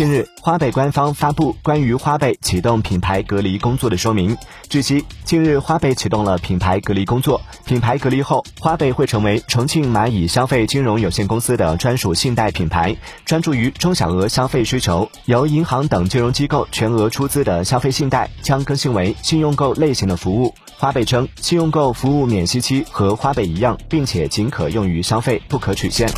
近日花呗官方发布关于花呗启动品牌隔离工作的说明据悉近日花呗启动了品牌隔离工作品牌隔离后花呗会成为重庆蚂蚁消费金融有限公司的专属信贷品牌。专注于中小额消费需求由银行等金融机构全额出资的消费信贷将更新为信用购类型的服务。花呗称信用购服务免息期和花呗一样并且仅可用于消费不可取现。